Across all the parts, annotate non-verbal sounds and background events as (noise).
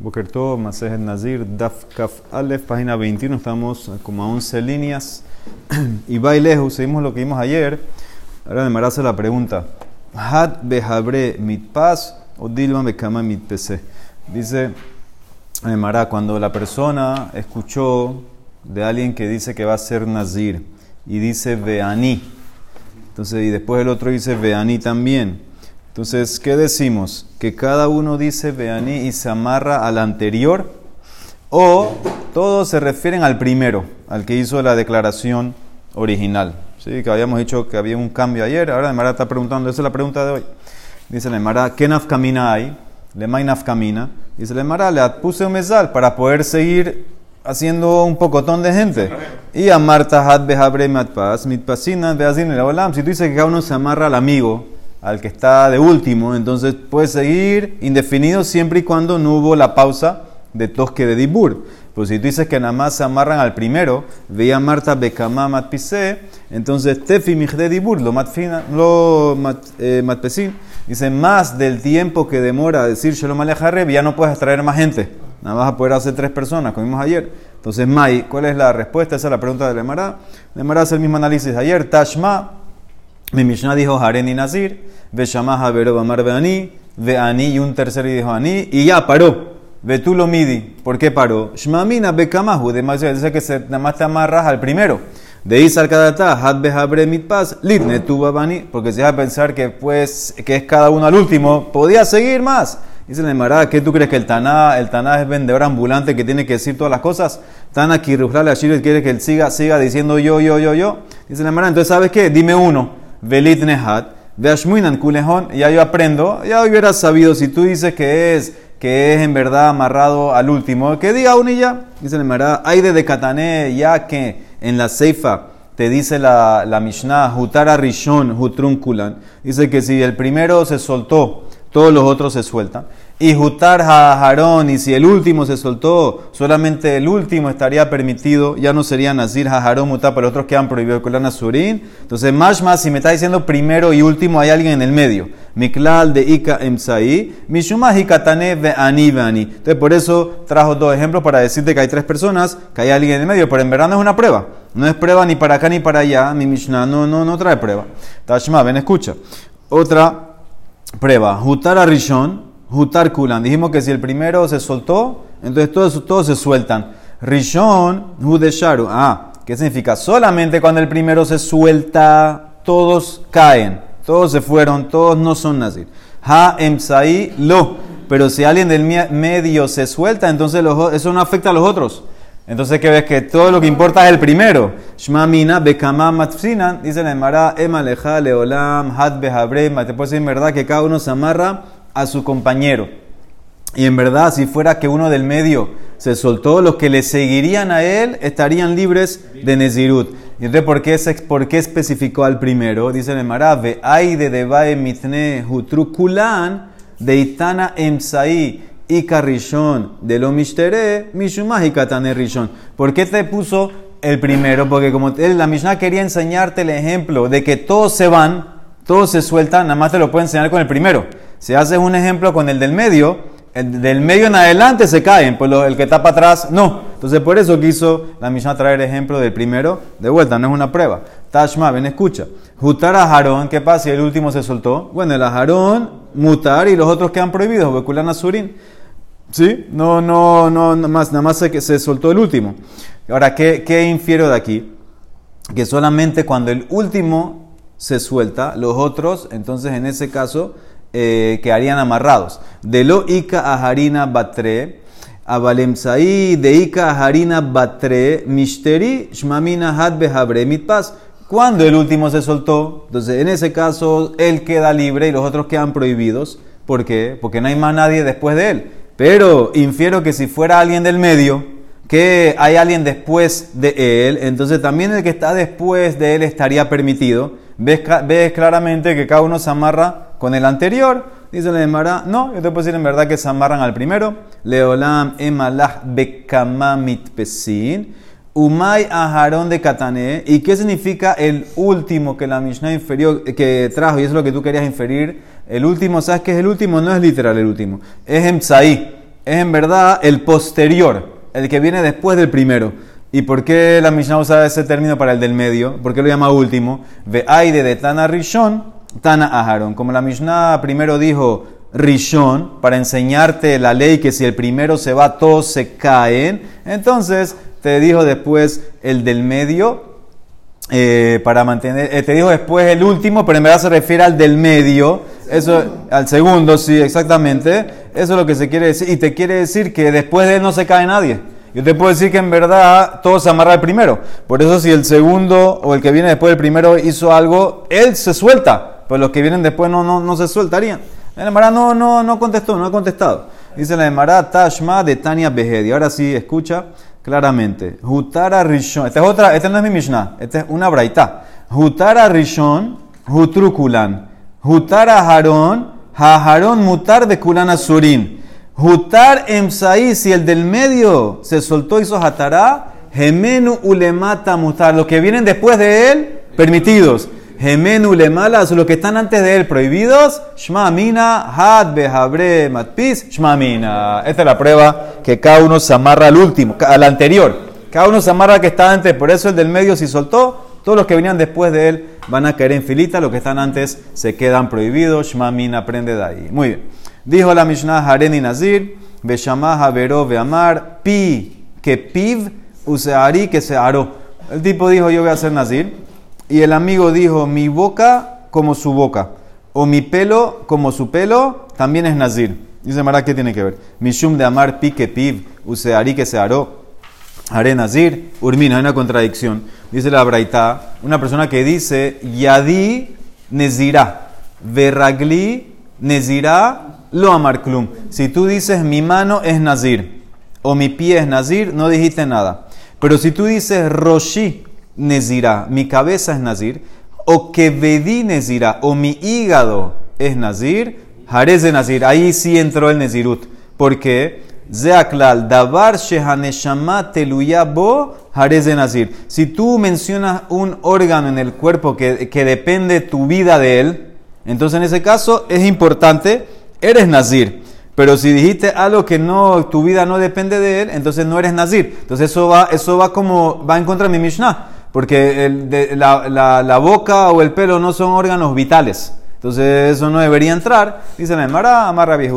Bokerto, Masejet Nazir, Daf Kaf Alef, página 21, estamos como a 11 líneas. (clears throat) y lejos, seguimos lo que vimos ayer. Ahora me hace la pregunta: Had behabre mitpas o dilma bekama mitpese. Dice Mará, cuando la persona escuchó de alguien que dice que va a ser Nazir y dice Veani, entonces, y después el otro dice Veani también. Entonces, ¿qué decimos? Que cada uno dice Veani y se amarra al anterior, o todos se refieren al primero, al que hizo la declaración original. ¿Sí? Que habíamos dicho que había un cambio ayer, ahora Mara está preguntando, esa es la pregunta de hoy. Dice Mara, ¿qué nafkamina hay? Le may nafkamina. Dice Mara, le puse un mesal para poder seguir haciendo un pocotón de gente. Y a Marta had behabre matpas, mitpasina beazin el. Si tú dices que cada uno se amarra al amigo, al que está de último, entonces puede seguir indefinido siempre y cuando no hubo la pausa de tosque de dibur. Pues si tú dices que nada más se amarran al primero, veía Marta bekama matpise, entonces tefi de dibur, lo matfina, lo mat, eh, matpesin. Dice más del tiempo que demora decir Shalom Alejareb, ya no puedes traer más gente. Nada más a poder hacer tres personas, como vimos ayer. Entonces, Mai, ¿cuál es la respuesta? Esa es la pregunta de Lemara. Lemara hace el mismo análisis ayer. Tashma, mi Mishnah dijo Hareni Nazir, Veshamaha Haberob Amar Veani, Veani y un tercero dijo Ani, y ya paró. Vetulo Midi. ¿Por qué paró? Shmamina Bekamahu, de dice que se, nada más te amarras al primero. De Isar Kadata, Had Behabre Mitpas, Litne Bani, porque se deja pensar que, pues, que es cada uno al último, podía seguir más. Dice la Emara, ¿qué tú crees que el Taná, el Taná es vendedor ambulante que tiene que decir todas las cosas? Taná Kirujlal Ashir quiere que él siga, siga diciendo yo, yo, yo, yo. Dice la Emara, entonces ¿sabes qué? Dime uno. Velit Nehat, Veashmuinan Kulejón, ya yo aprendo, ya hubieras sabido si tú dices que es que es en verdad amarrado al último, que diga uno y ya. Dice la Emara, hay de Katané, ya que en la Seifa te dice la, la Mishnah, Hutara Rishon, Hutrun Kulan, dice que si el primero se soltó, todos los otros se sueltan. Y Jutar Jajarón, y si el último se soltó, solamente el último estaría permitido, ya no sería Nazir Jajarón Mutar, pero los otros quedan prohibidos con la Nazurín. Entonces, más más, si me está diciendo primero y último, hay alguien en el medio. Miklal de Ika Emsaí, Mishumah Katane de Ani Entonces, por eso trajo dos ejemplos para decirte que hay tres personas, que hay alguien en el medio, pero en verdad no es una prueba. No es prueba ni para acá ni para allá. Mi Mishnah no, no, no trae prueba. Tashma, ven, escucha. Otra prueba. Hutar Rishon, Hutar Kulan. Dijimos que si el primero se soltó, entonces todos, todos se sueltan. Rishon, Hudesharu. Ah, ¿qué significa? Solamente cuando el primero se suelta, todos caen. Todos se fueron, todos no son nazir. Ha emsai lo. Pero si alguien del medio se suelta, entonces eso no afecta a los otros. Entonces, ¿qué ves? Que todo lo que importa es el primero. Shmamina, Bekama, Matfsinan, dice la Emara, Ema, Leja, Leolam, Had, Behabrema. Te puede decir en verdad que cada uno se amarra a su compañero. Y en verdad, si fuera que uno del medio se soltó, los que le seguirían a él estarían libres de Nezirut. Y entonces, ¿por qué, por qué especificó al primero? Dice el Emara, Ve, de Debae, Mitne, Hutrukulan, de Itana, Emsaí y carrishon de lo mishtere, mishumah y katane rishon. ¿Por qué te puso el primero? Porque como la Mishnah quería enseñarte el ejemplo de que todos se van, todos se sueltan, nada más te lo puede enseñar con el primero. Si haces un ejemplo con el del medio, el del medio en adelante se caen, pues el que está atrás no. Entonces por eso quiso la Mishnah traer ejemplo del primero. De vuelta, no es una prueba. Tashma, ven, escucha. Jutar a Jarón, ¿qué pasa si el último se soltó? Bueno, el Jarón, mutar y los otros quedan prohibidos, Bekulana Surin. ¿Sí? No, no, no, nada más, nada más se, se soltó el último. Ahora, ¿qué, ¿qué infiero de aquí? Que solamente cuando el último se suelta, los otros, entonces en ese caso, eh, quedarían amarrados. De lo Ika a Harina Batre, a Valemsaí, de Ika a Harina Batre, Mishteri, Shmamina Had Behabre Mitpas. Cuando el último se soltó, entonces en ese caso él queda libre y los otros quedan prohibidos. ¿Por qué? Porque no hay más nadie después de él. Pero infiero que si fuera alguien del medio, que hay alguien después de él, entonces también el que está después de él estaría permitido. Ves, claramente que cada uno se amarra con el anterior. Dice la Emara, no, yo te puedo decir en verdad que se amarran al primero. Leolam emalah bekamamit pesin. Umay aharón de Katané. ¿Y qué significa el último que la Mishnah inferior, que trajo? Y eso es lo que tú querías inferir el último, ¿sabes qué es el último? No es literal el último. Es Emsaí. es en verdad el posterior, el que viene después del primero. ¿Y por qué la Mishnah usa ese término para el del medio? ¿Por qué lo llama último? Ve aire de Tana Rishon, Tana Aharon. Como la Mishnah primero dijo Rishon, para enseñarte la ley que si el primero se va, todos se caen. Entonces te dijo después el del medio, eh, para mantener, eh, te dijo después el último, pero en verdad se refiere al del medio, eso, al segundo, sí, exactamente, eso es lo que se quiere decir, y te quiere decir que después de él no se cae nadie. Yo te puedo decir que en verdad todo se amarra al primero. Por eso si el segundo o el que viene después del primero hizo algo, él se suelta. Pues los que vienen después no, no, no se sueltarían. El Emara no, no, no contestó, no ha contestado. Dice la Emara Tashma de Tania Behedi. Ahora sí, escucha claramente. Hutara Rishon. Esta es otra, esta no es mi Mishnah, esta es una braita. Hutara Rishon, Hutrukulan. Hutara Haron, Haharon mutar de Kulan Asurin. Hutar emsaí, si el del medio se soltó y hizo hatará, gemenu ulemata mutar. Los que vienen después de él, permitidos. Gemenu ulemalas, los que están antes de él, prohibidos. Shma mina, had behabre matpis, shma mina. Esta es la prueba que cada uno se amarra al último, al anterior. Cada uno se amarra que está antes, por eso el del medio si soltó. Todos los que venían después de él van a caer en filita, los que están antes se quedan prohibidos. Shma mina aprende de ahí. Muy bien. Dijo la Mishnah Hareni Nazir, Beshamah Havero Beamar, Pi, que Piv, Useari, que se aró. El tipo dijo, yo voy a ser Nazir. Y el amigo dijo, mi boca como su boca. O mi pelo como su pelo, también es Nazir. Dice Mara, ¿qué tiene que ver? Mishum de amar pi que piv, useari que se aró. Haré Nazir, Urmina, hay una contradicción. Dice la Braita, una persona que dice, Yadi Nezirá, Verragli Nezirá lo amar klum. Si tú dices mi mano es nazir o mi pie es nazir, no dijiste nada. Pero si tú dices roshi nezirá, mi cabeza es nazir, o que vedí nezirá, o mi hígado es nazir, jarez de nazir. Ahí sí entró el nezirut. Porque Zeaklal, davar shehaneshama jarez de nazir. Si tú mencionas un órgano en el cuerpo que, que depende tu vida de él, entonces en ese caso es importante eres nazir. Pero si dijiste algo que no, tu vida no depende de él, entonces no eres nazir. Entonces eso va, eso va como, va en contra de mi Mishnah. Porque la, boca o el pelo no son órganos vitales. Entonces eso no debería entrar. Dice la Emara, Amar Rabbi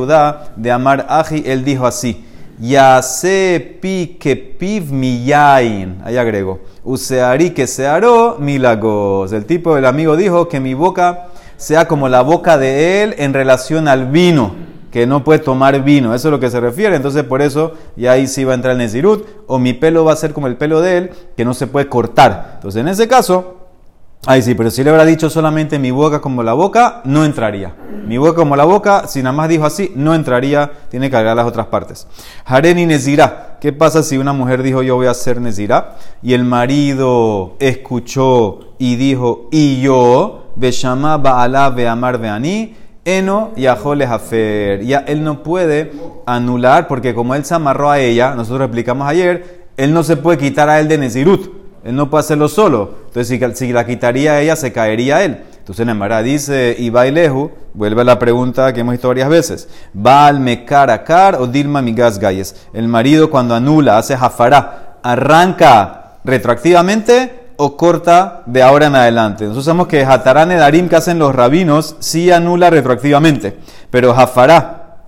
de Amar Aji, él dijo así. Yase pi que piv miyain. Ahí agrego. Useari que se aró milagos. El tipo, el amigo dijo que mi boca sea como la boca de él en relación al vino, que no puede tomar vino. Eso es lo que se refiere. Entonces, por eso, ya ahí sí va a entrar el Nezirut. O mi pelo va a ser como el pelo de él, que no se puede cortar. Entonces, en ese caso, ahí sí, pero si le habrá dicho solamente mi boca como la boca, no entraría. Mi boca como la boca, si nada más dijo así, no entraría. Tiene que agregar las otras partes. Hareni Nezirá. ¿Qué pasa si una mujer dijo yo voy a ser Nezirá? Y el marido escuchó y dijo, y yo Beshama Baala Beamar Beani, Eno Yahole Hafer. Ya él no puede anular, porque como él se amarró a ella, nosotros explicamos ayer, él no se puede quitar a él de Nezirut. Él no puede hacerlo solo. Entonces, si, la quitaría a ella, se caería él. Entonces, Nemara dice, y Bailehu, vuelve a la pregunta que hemos visto varias veces. Baal Mekar Akar o Dilma Migas Gayes. El marido, cuando anula, hace Jafará, arranca retroactivamente o corta de ahora en adelante. Nosotros sabemos que Hatarán Darim que hacen los rabinos sí anula retroactivamente, pero Jafará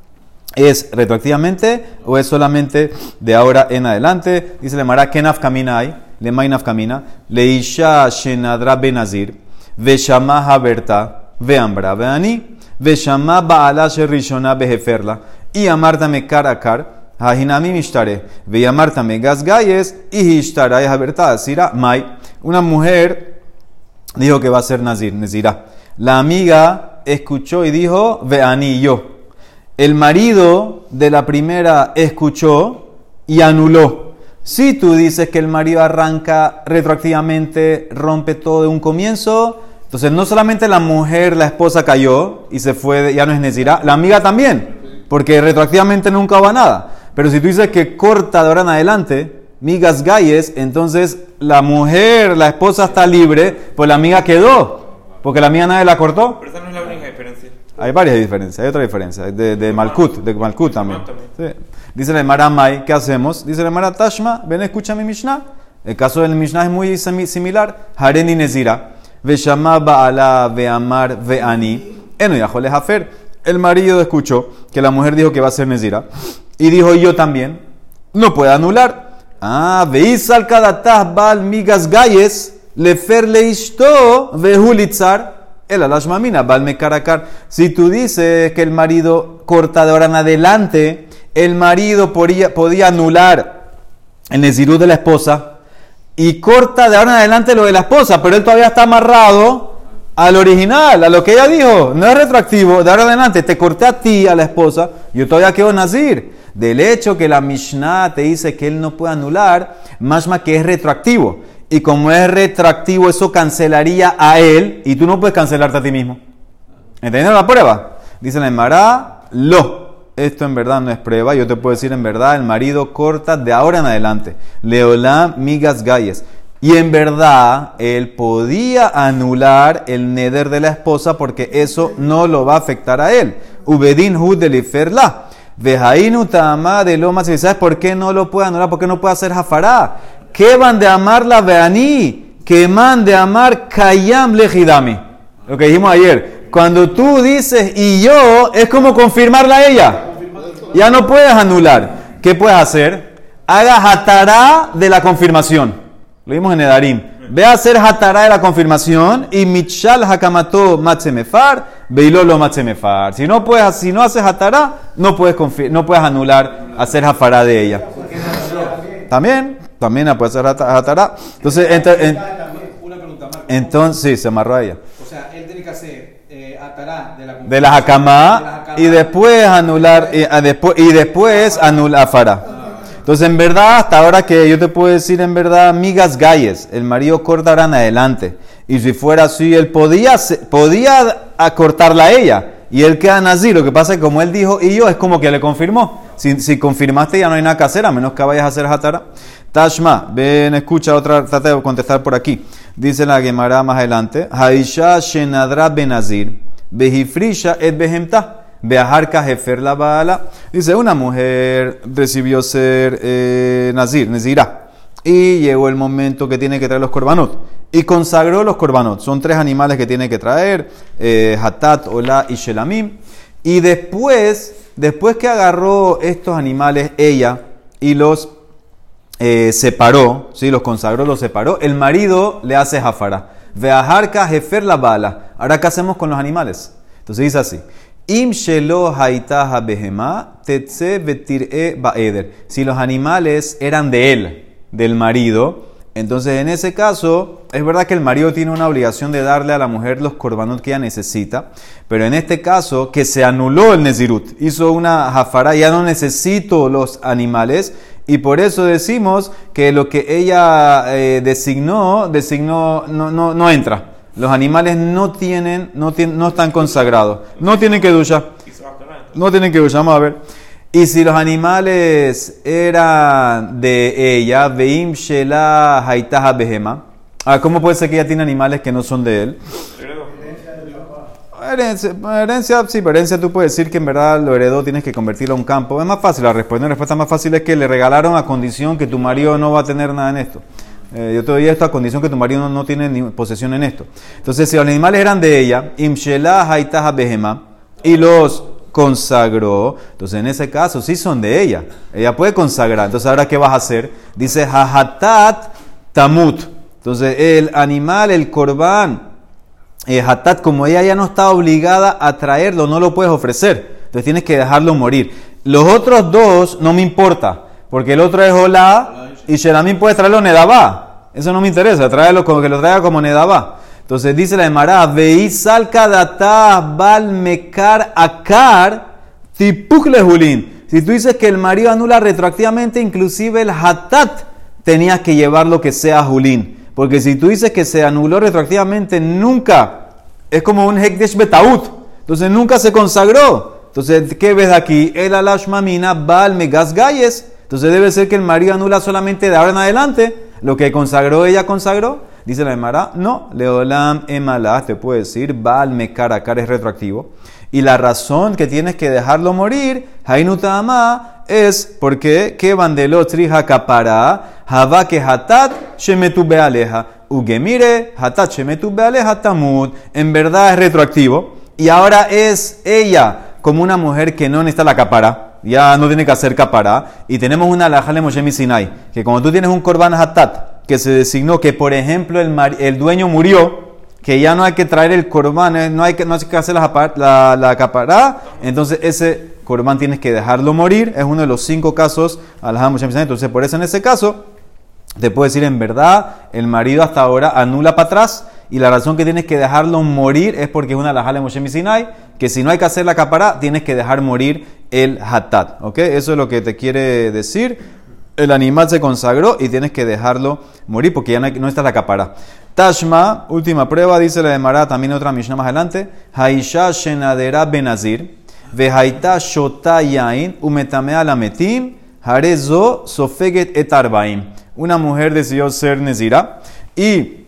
es retroactivamente o es solamente de ahora en adelante. Dice le Mara Kenaf Kaminai, le Mainaf Kamina, Leisha Shenadra Benazir, Veshama Haberta, Veambra Veani, Veshama Baala Sherishona Beheferla, y Amarta Mekarakar. Hajinami mishtare, ve Marta megas gayes y hishtara es aberta, sira mai. Una mujer dijo que va a ser Nazir, Nezirá. La amiga escuchó y dijo, ve y yo. El marido de la primera escuchó y anuló. Si tú dices que el marido arranca retroactivamente, rompe todo de un comienzo, entonces no solamente la mujer, la esposa cayó y se fue, ya no es Nezirá, la amiga también, porque retroactivamente nunca va nada. Pero si tú dices que corta de ahora en adelante, migas galles, entonces la mujer, la esposa está libre, pues la amiga quedó, porque la amiga nadie la cortó. Pero esa no es la única diferencia. Hay varias diferencias, hay otra diferencia. De, de Malkut, de Malkut también. Sí. Dice la Mara Mai, ¿qué hacemos? Dice la Mara Tashma, ven, escucha mi Mishnah. El caso del Mishnah es muy similar. Hareni Nezira. Veshama Baala Veamar Veani. Eno Yahole Hafer. El marido escuchó que la mujer dijo que va a ser Nezira. Y dijo yo también. No puede anular. Ah, veis al kadatah bal migas gayes. Lefer leisto vehulitzar el alashmamina, balme caracar. Si tú dices que el marido corta de ahora en adelante, el marido podía, podía anular el nezirú de la esposa y corta de ahora en adelante lo de la esposa, pero él todavía está amarrado al original, a lo que ella dijo. No es retroactivo, de ahora adelante te corté a ti, a la esposa, yo todavía quiero nazir. Del hecho que la Mishnah te dice que él no puede anular, más que es retroactivo. Y como es retroactivo, eso cancelaría a él y tú no puedes cancelarte a ti mismo. ¿Entendiendo la prueba? Dice la Emara, lo. Esto en verdad no es prueba. Yo te puedo decir en verdad, el marido corta de ahora en adelante. Leolá migas galles. Y en verdad, él podía anular el neder de la esposa porque eso no lo va a afectar a él. Ubedin hud deliferla. Vejainu tama de lomas. ¿Sabes por qué no lo puede anular? ¿Por qué no puede hacer jafará? ¿Qué van de amar la veaní? Que man de amar kayam lejidami. Lo que dijimos ayer. Cuando tú dices y yo, es como confirmarla a ella. Ya no puedes anular. ¿Qué puedes hacer? Haga hatará de la confirmación. Lo vimos en Edarim. Ve a hacer hatará de la confirmación y michal hakamato matzemefar, beilolo matzemefar. Si no puedes, si no haces hatará, no puedes, no puedes anular hacer hafará de ella. También también puede ser Hatará. Entonces, una pregunta, entonces, sí, se amarró a ella. O sea, él tiene que hacer eh, Atará de la de la Hakamá y después anular, y, a, después, y después anular Fará. Entonces, en verdad, hasta ahora que yo te puedo decir, en verdad, migas galles, el marido cortarán adelante. Y si fuera así, él podía, podía acortarla a ella. Y él queda así. Lo que pasa es que como él dijo y yo, es como que le confirmó. Si, si confirmaste, ya no hay nada que hacer, a menos que vayas a hacer Hatara. Tashma, ven, escucha otra, trata de contestar por aquí. Dice la Gemara más adelante, Haisha Shenadra Benazir, Behifrisha et Behemta, Beaharka Jefer la Baala. Dice, una mujer recibió ser eh, Nazir, Nezirá, y llegó el momento que tiene que traer los korbanot. Y consagró los korbanot. Son tres animales que tiene que traer, eh, Hatat, Ola y Shelamim. Y después, después que agarró estos animales, ella, y los eh, separó, ¿sí? los consagró, los separó, el marido le hace jafara. Veajarka jefer la bala. Ahora, ¿qué hacemos con los animales? Entonces dice así. Im shelo behema tetze e baeder. Si los animales eran de él, del marido, entonces en ese caso, es verdad que el marido tiene una obligación de darle a la mujer los corbanos que ella necesita, pero en este caso, que se anuló el Nezirut, hizo una jafara, ya no necesito los animales, y por eso decimos que lo que ella eh, designó, designó no, no, no, entra. Los animales no tienen, no, tienen, no están consagrados. No tienen que duchar. No tienen que duchar, vamos a ver. Y si los animales eran de ella, Veim Shela Haitaha Behema, ah, ¿cómo puede ser que ella tiene animales que no son de él? Herencia, herencia, sí, herencia tú puedes decir que en verdad lo heredó, tienes que convertirlo a un campo. Es más fácil la respuesta. La respuesta más fácil es que le regalaron a condición que tu marido no va a tener nada en esto. Eh, yo te doy esto a condición que tu marido no, tiene ni posesión en esto. Entonces, si los animales eran de ella, Imshela Haitaha Behema, y los consagró, entonces en ese caso sí son de ella. Ella puede consagrar. Entonces, ¿ahora qué vas a hacer? Dice Hahatat Tamut. Entonces, el animal, el corbán, eh, como ella ya no está obligada a traerlo, no lo puedes ofrecer. Entonces tienes que dejarlo morir. Los otros dos no me importa, porque el otro es Olá y Shelamim puede traerlo Nedabá. Eso no me interesa, tráelo como que lo traiga como Nedabá. Entonces dice la Emara, veis al bal mekar akar tipukle julin. Si tú dices que el marido anula retroactivamente, inclusive el hatat tenías que llevar lo que sea julín. Porque si tú dices que se anuló retroactivamente, nunca. Es como un hekdesh betaut. Entonces nunca se consagró. Entonces, ¿qué ves aquí? El alash mamina bal megas galles. Entonces debe ser que el marido anula solamente de ahora en adelante. Lo que consagró, ella consagró. Dice la Emara, no, leolam emalah, te puede decir, bal mekaracar es retroactivo. Y la razón que tienes que dejarlo morir, Hainutama, es porque que bandelot trija capara, que hatat shemetu bealeja, ugemire hatat shemetu bealeja tamud. En verdad es retroactivo. Y ahora es ella como una mujer que no necesita la capara ya no tiene que hacer capara. Y tenemos una alajale Moshe Sinai, que cuando tú tienes un korban hatat, que se designó que, por ejemplo, el, el dueño murió, que ya no hay que traer el korban, eh, no hay que, no hay que hacer la, la, capará, entonces ese korban tienes que dejarlo morir. Es uno de los cinco casos alajale Moshe Sinai. Entonces, por eso en ese caso, te puedo decir en verdad, el marido hasta ahora anula para atrás y la razón que tienes que dejarlo morir es porque es una alajale Moshe Sinai, que si no hay que hacer la capará, tienes que dejar morir el hatat. ¿Ok? Eso es lo que te quiere decir. El animal se consagró y tienes que dejarlo morir porque ya no, está la capará. Tashma, última prueba, dice la de Mará, también otra Mishnah más adelante. Haisha shenadera benazir, vehaita shota yain, umetamea lametim, harezo sofeget etarbaim. Una mujer decidió ser nezira y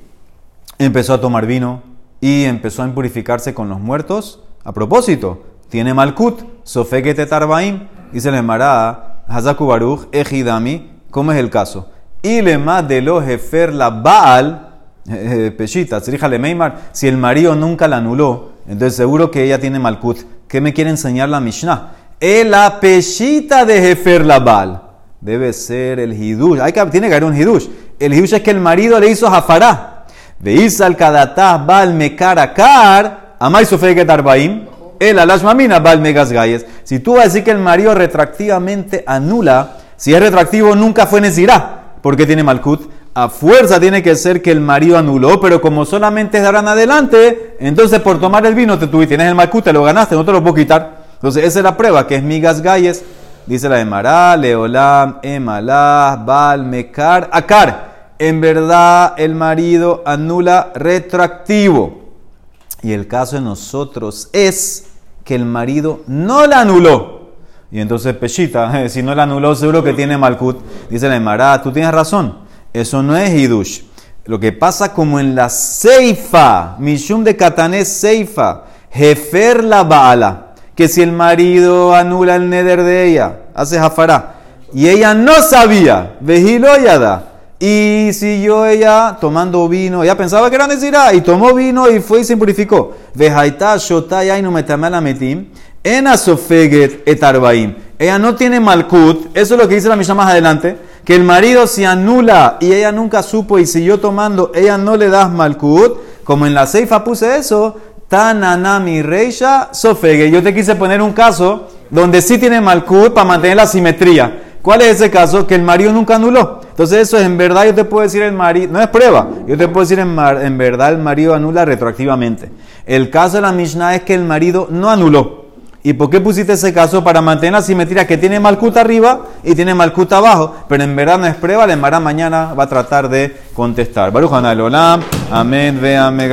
empezó a tomar vino y empezó a impurificarse con los muertos. A propósito, tiene malkut, sofeget tarbaim, dice el Emara, Hazaku Baruch, Ejidami, ¿cómo es el caso? Y le de lo jefer la Baal, (laughs) eh, Peshita, le Meimar, si el marido nunca la anuló, entonces seguro que ella tiene malkut. ¿Qué me quiere enseñar la Mishnah? El Peshita de jefer la Baal. Debe ser el hidush. Hay que, tiene que haber un hidush. El hidush es que el marido le hizo jafará. Veis al kadatah bal mekarakar, amai sofeget arbaim, el alash mamina bal megas gayes. Si tú vas a decir que el marido retractivamente anula, si es retractivo nunca fue nezirá, porque tiene malkut. A fuerza tiene que ser que el marido anuló, pero como solamente es de adelante, entonces por tomar el vino te tuviste, tienes el malkut, te lo ganaste, no te lo puedo quitar. Entonces esa es la prueba, que es migas gayes. Dice la de Mará, Leolam, Emalah, Bal, Mekar, Akar en verdad el marido anula retroactivo. Y el caso de nosotros es que el marido no la anuló. Y entonces Peshita, (laughs) si no la anuló, seguro que tiene Malkut. Dice la Emara, tú tienes razón. Eso no es Hidush. Lo que pasa como en la Seifa, Mishum de Katané Seifa, Jefer la Baala, que si el marido anula el neder de ella, hace Jafará, y ella no sabía, Vejilo da y siguió ella tomando vino. Ella pensaba que era Nezirá y tomó vino y fue y se purificó. Ella no tiene malkut. Eso es lo que dice la Mishnah más adelante. Que el marido se anula y ella nunca supo y siguió tomando. Ella no le das malkut. Como en la ceifa puse eso. Tananami reisha sofeget. Yo te quise poner un caso donde sí tiene malkut para mantener la simetría. ¿Cuál es ese caso? Que el marido nunca anuló. Entonces eso es en verdad, yo te puedo decir el marido, no es prueba, yo te puedo decir en, verdad el marido anula retroactivamente. El caso de la Mishnah es que el marido no anuló. ¿Y por qué pusiste ese caso? Para mantener la simetría que tiene Malcuta arriba y tiene Malcuta abajo. Pero en verdad no es prueba, la Emara mañana va a tratar de contestar. Baruch Olam, amén, ve